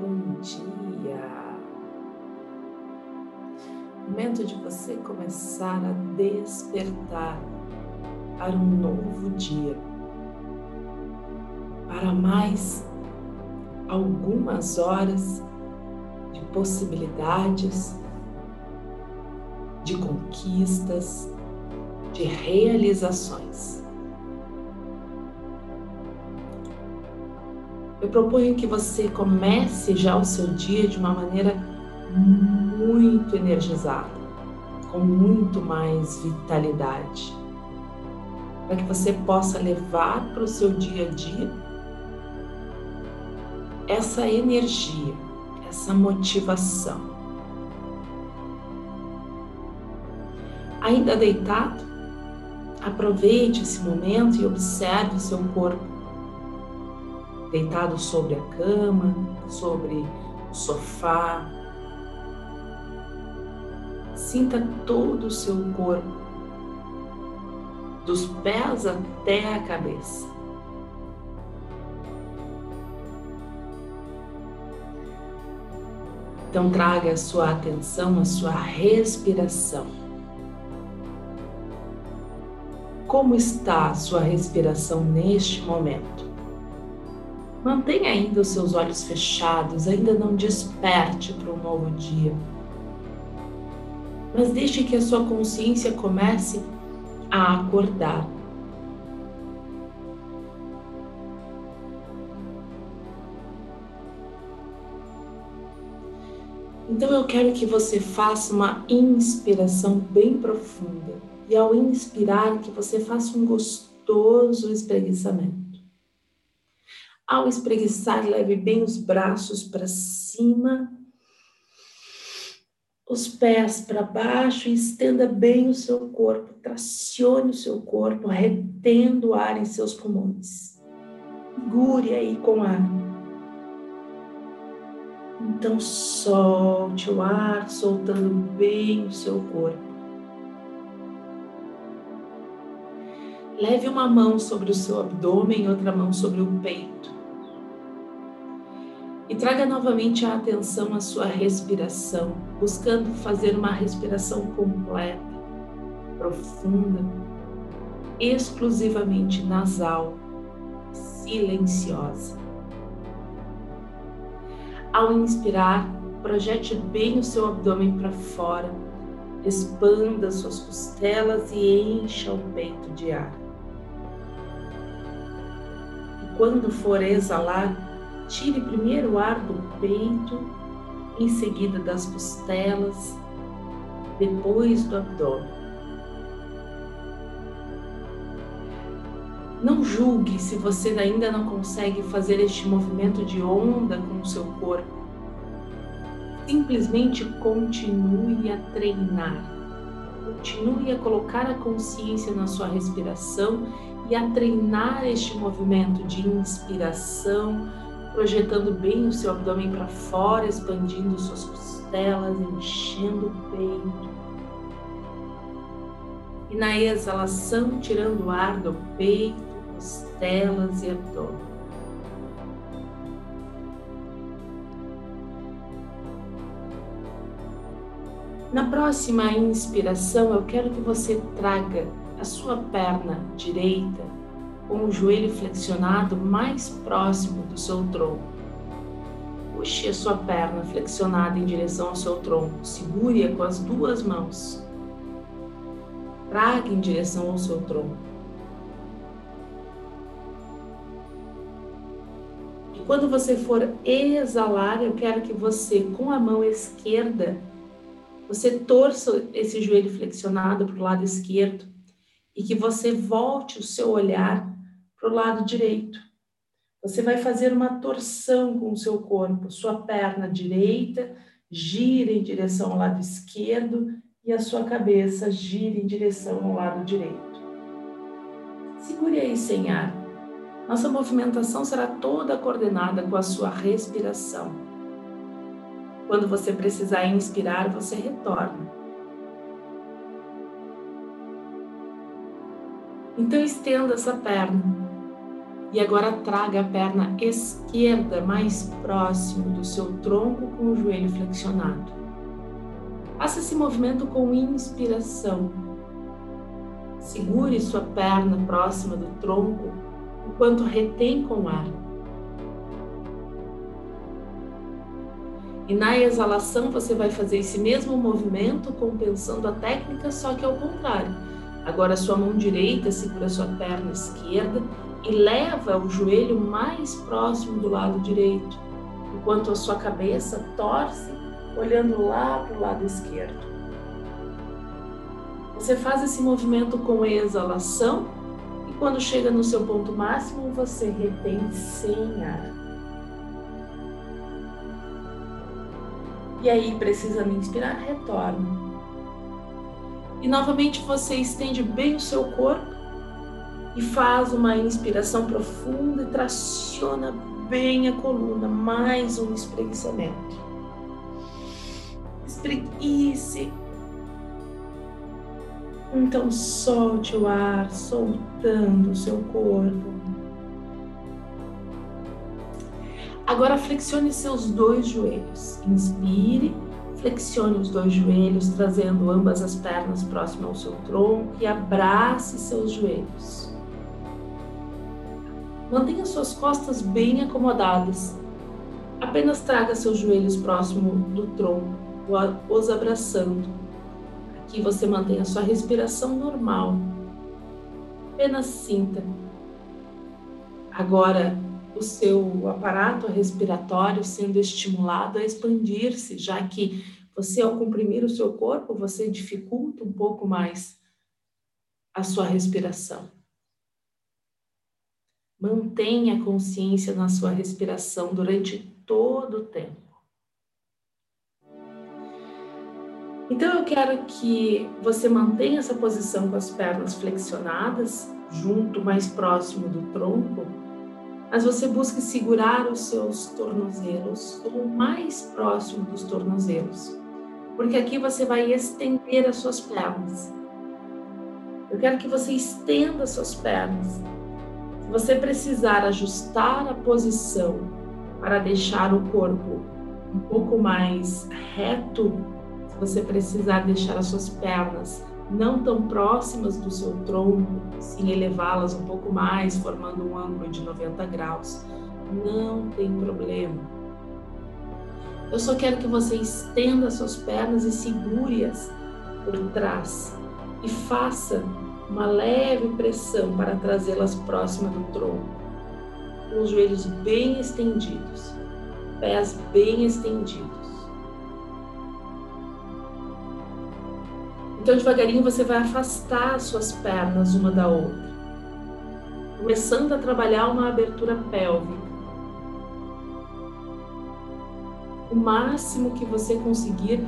Bom dia. Momento de você começar a despertar para um novo dia. Para mais algumas horas de possibilidades, de conquistas, de realizações. Eu proponho que você comece já o seu dia de uma maneira muito energizada, com muito mais vitalidade, para que você possa levar para o seu dia a dia essa energia, essa motivação. Ainda deitado, aproveite esse momento e observe o seu corpo deitado sobre a cama, sobre o sofá. Sinta todo o seu corpo, dos pés até a cabeça. Então, traga a sua atenção à sua respiração. Como está a sua respiração neste momento? Mantenha ainda os seus olhos fechados, ainda não desperte para um novo dia. Mas deixe que a sua consciência comece a acordar. Então eu quero que você faça uma inspiração bem profunda. E ao inspirar, que você faça um gostoso espreguiçamento. Ao espreguiçar, leve bem os braços para cima, os pés para baixo e estenda bem o seu corpo. Tracione o seu corpo, retendo o ar em seus pulmões. Segure aí com ar. Então solte o ar, soltando bem o seu corpo. Leve uma mão sobre o seu abdômen, outra mão sobre o peito. E traga novamente a atenção à sua respiração, buscando fazer uma respiração completa, profunda, exclusivamente nasal, silenciosa. Ao inspirar, projete bem o seu abdômen para fora, expanda suas costelas e encha o peito de ar. E quando for exalar, Tire primeiro o ar do peito, em seguida das costelas, depois do abdômen. Não julgue se você ainda não consegue fazer este movimento de onda com o seu corpo. Simplesmente continue a treinar. Continue a colocar a consciência na sua respiração e a treinar este movimento de inspiração, projetando bem o seu abdômen para fora, expandindo suas costelas, enchendo o peito. E na exalação, tirando o ar do peito, costelas e abdômen. Na próxima inspiração, eu quero que você traga a sua perna direita com o joelho flexionado mais próximo do seu tronco. Puxe a sua perna flexionada em direção ao seu tronco. Segure-a com as duas mãos. Traga em direção ao seu tronco. E quando você for exalar, eu quero que você, com a mão esquerda, você torça esse joelho flexionado para o lado esquerdo e que você volte o seu olhar para o lado direito. Você vai fazer uma torção com o seu corpo. Sua perna direita gira em direção ao lado esquerdo e a sua cabeça gira em direção ao lado direito. Segure aí sem ar. Nossa movimentação será toda coordenada com a sua respiração. Quando você precisar inspirar, você retorna. Então estenda essa perna E agora traga a perna esquerda mais próximo do seu tronco com o joelho flexionado. Faça esse movimento com inspiração. Segure sua perna próxima do tronco enquanto retém com ar. E na exalação você vai fazer esse mesmo movimento compensando a técnica, só que ao contrário. Agora sua mão direita segura sua perna esquerda e leva o joelho mais próximo do lado direito, enquanto a sua cabeça torce olhando lá para o lado esquerdo. Você faz esse movimento com exalação e quando chega no seu ponto máximo, você retém sem ar. E aí, precisando inspirar, retorna. E novamente você estende bem o seu corpo e faz uma inspiração profunda e traciona bem a coluna. Mais um espreguiçamento. Espreguice. Então solte o ar, soltando o seu corpo. Agora flexione seus dois joelhos. Inspire, flexione os dois joelhos, trazendo ambas as pernas próximas ao seu tronco e abrace seus joelhos. Mantenha suas costas bem acomodadas. Apenas traga seus joelhos próximo do tronco, os abraçando. Aqui você mantém a sua respiração normal. Apenas sinta. Agora o seu aparato respiratório sendo estimulado a expandir-se, já que você, ao comprimir o seu corpo, você dificulta um pouco mais a sua respiração. Mantenha a consciência na sua respiração durante todo o tempo. Então eu quero que você mantenha essa posição com as pernas flexionadas, junto mais próximo do tronco, mas você busque segurar os seus tornozelos o mais próximo dos tornozelos, porque aqui você vai estender as suas pernas. Eu quero que você estenda as suas pernas. Você precisar ajustar a posição para deixar o corpo um pouco mais reto, se você precisar deixar as suas pernas não tão próximas do seu tronco, sim elevá-las um pouco mais, formando um ângulo de 90 graus. Não tem problema. Eu só quero que você estenda suas pernas e segure-as por trás e faça uma leve pressão para trazê-las próximas do tronco, com os joelhos bem estendidos, pés bem estendidos. Então, devagarinho, você vai afastar as suas pernas uma da outra, começando a trabalhar uma abertura pélvica. O máximo que você conseguir,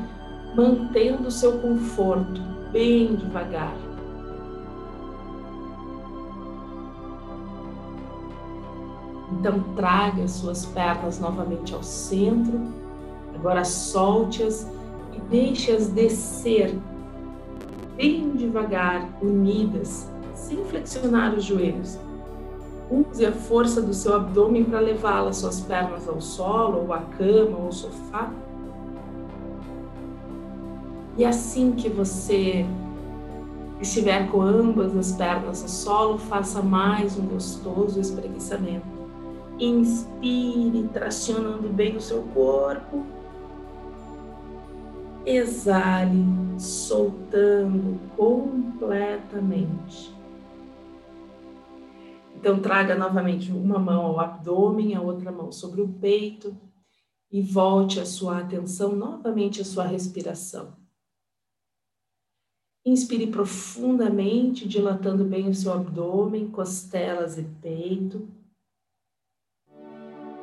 mantendo o seu conforto, bem devagar. Então, traga as suas pernas novamente ao centro. Agora, solte-as e deixe-as descer bem devagar, unidas, sem flexionar os joelhos. Use a força do seu abdômen para levá las suas pernas ao solo, ou à cama, ou ao sofá. E assim que você estiver com ambas as pernas no solo, faça mais um gostoso espreguiçamento. Inspire, tracionando bem o seu corpo exale, soltando completamente. Então, traga novamente uma mão ao abdômen, a outra mão sobre o peito e volte a sua atenção novamente à sua respiração. Inspire profundamente, dilatando bem o seu abdômen, costelas e peito.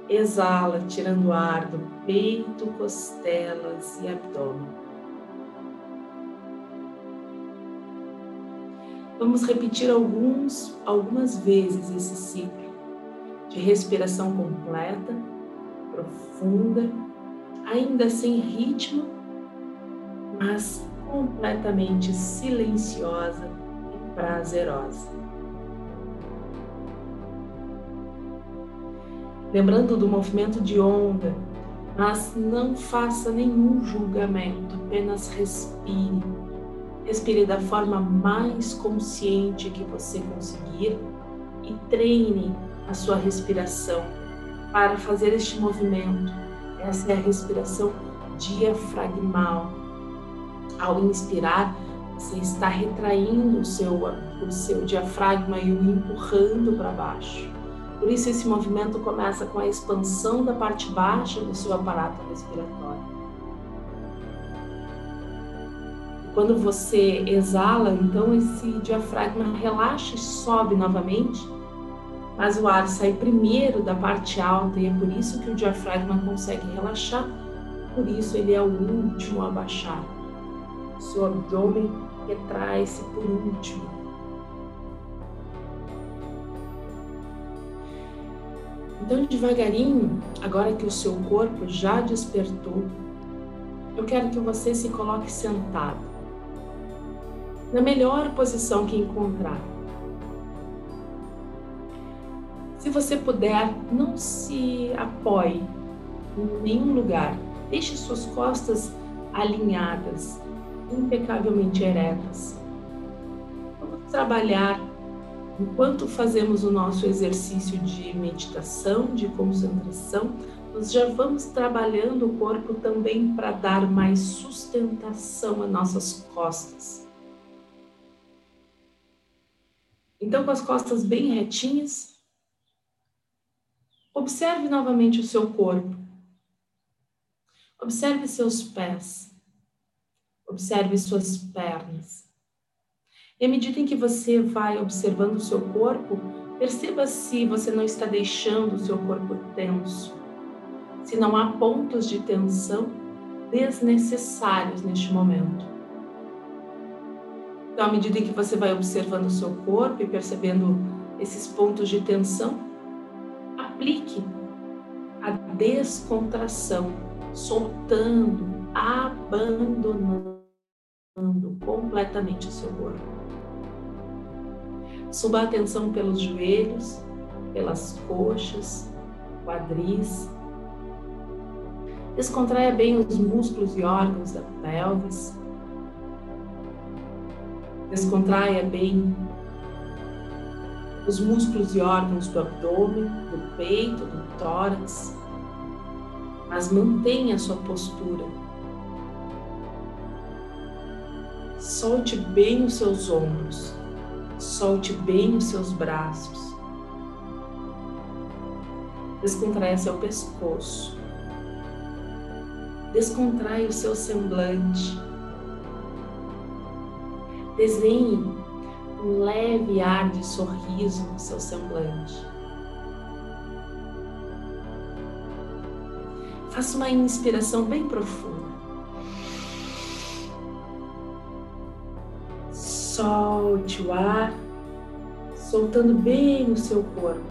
Exala, tirando ar do peito, costelas e abdômen. Vamos repetir alguns, algumas vezes esse ciclo de respiração completa, profunda, ainda sem ritmo, mas completamente silenciosa e prazerosa. Lembrando do movimento de onda, mas não faça nenhum julgamento, apenas respire. Respire da forma mais consciente que você conseguir e treine a sua respiração para fazer este movimento. Essa é a respiração diafragmal. Ao inspirar, você está retraindo o seu, o seu diafragma e o empurrando para baixo. Por isso, esse movimento começa com a expansão da parte baixa do seu aparato respiratório. Quando você exala, então esse diafragma relaxa e sobe novamente, mas o ar sai primeiro da parte alta e é por isso que o diafragma consegue relaxar, por isso ele é o último a baixar. O seu abdômen retrai-se por último. Então, devagarinho, agora que o seu corpo já despertou, eu quero que você se coloque sentado, na melhor posição que encontrar. Se você puder, não se apoie em nenhum lugar. Deixe suas costas alinhadas, impecavelmente eretas. Vamos trabalhar Enquanto fazemos o nosso exercício de meditação, de concentração, nós já vamos trabalhando o corpo também para dar mais sustentação às nossas costas. Então, com as costas bem retinhas, observe novamente o seu corpo. Observe seus pés. Observe suas pernas. E à medida em que você vai observando o seu corpo, perceba se você não está deixando o seu corpo tenso, se não há pontos de tensão desnecessários neste momento. Então, à medida em que você vai observando o seu corpo e percebendo esses pontos de tensão, aplique a descontração, soltando, abandonando completamente o seu corpo. Suba a atenção pelos joelhos, pelas coxas, quadris. Descontraia bem os músculos e órgãos da pelvis. Descontraia bem os músculos e órgãos do abdômen, do peito, do tórax. Mas mantenha a sua postura. Solte bem os seus ombros. Solte bem os seus braços. Descontraia seu pescoço. Descontrai o seu semblante. Desenhe um leve ar de sorriso no seu semblante. Faça uma inspiração bem profunda. Solte o ar, soltando bem o seu corpo.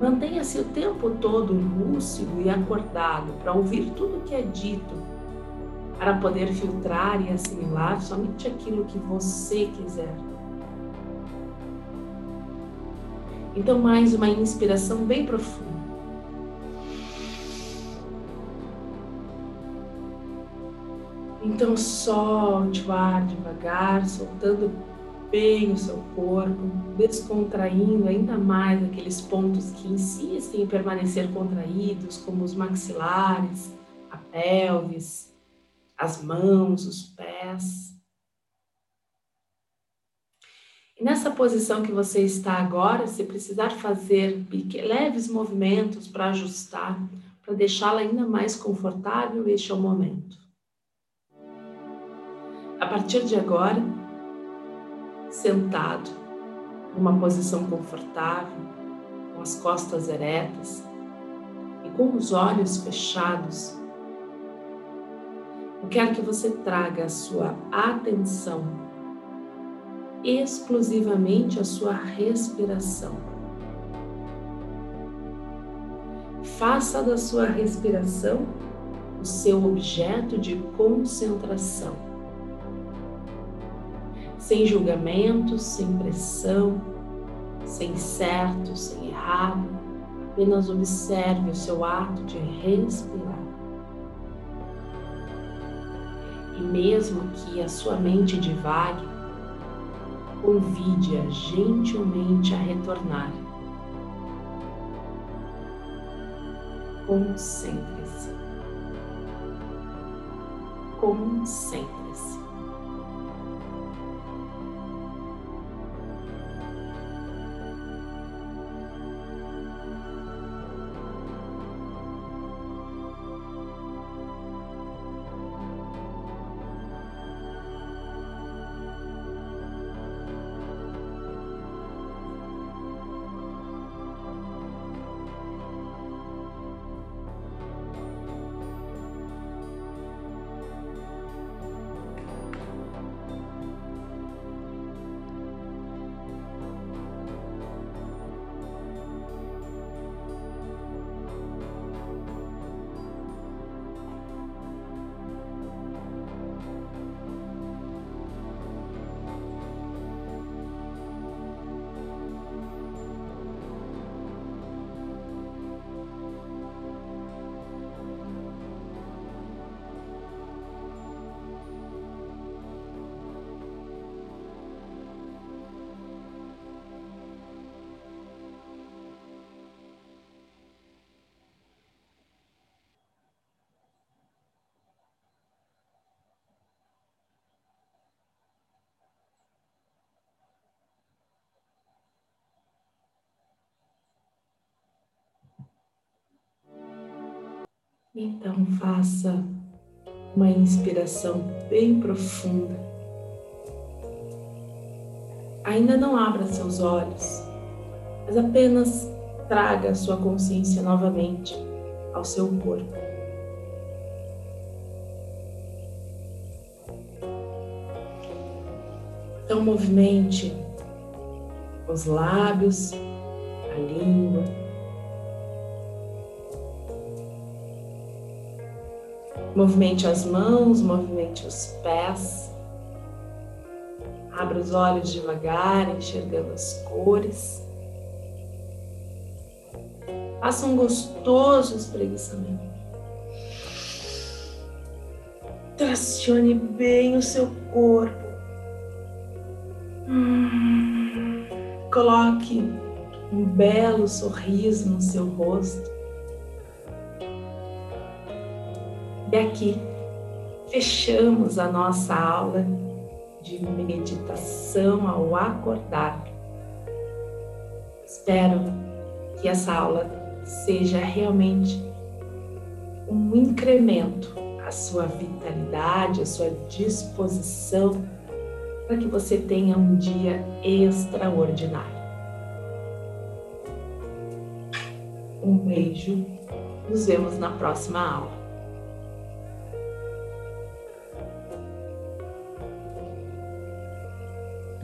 Mantenha-se o tempo todo lúcido e acordado para ouvir tudo o que é dito, para poder filtrar e assimilar somente aquilo que você quiser. Então, mais uma inspiração bem profunda. Então solte o ar devagar, soltando bem o seu corpo, descontraindo ainda mais aqueles pontos que insistem em permanecer contraídos, como os maxilares, a pelvis, as mãos, os pés. E nessa posição que você está agora, se precisar fazer leves movimentos para ajustar, para deixá-la ainda mais confortável, este é o momento. A partir de agora, sentado, numa posição confortável, com as costas eretas e com os olhos fechados, eu quero que você traga a sua atenção exclusivamente à sua respiração. Faça da sua respiração o seu objeto de concentração sem julgamentos, sem pressão, sem certo, sem errado, apenas observe o seu ato de respirar. E mesmo que a sua mente divague, convide-a gentilmente a retornar. Concentre-se. Concentre-se. Então faça uma inspiração bem profunda. Ainda não abra seus olhos, mas apenas traga sua consciência novamente ao seu corpo. Então movimente os lábios, a língua, Movimente as mãos, movimente os pés. Abra os olhos devagar, enxergando as cores. Faça um gostoso espreguiçamento. Tracione bem o seu corpo. Coloque um belo sorriso no seu rosto. E aqui fechamos a nossa aula de meditação ao acordar. Espero que essa aula seja realmente um incremento à sua vitalidade, à sua disposição, para que você tenha um dia extraordinário. Um beijo, nos vemos na próxima aula.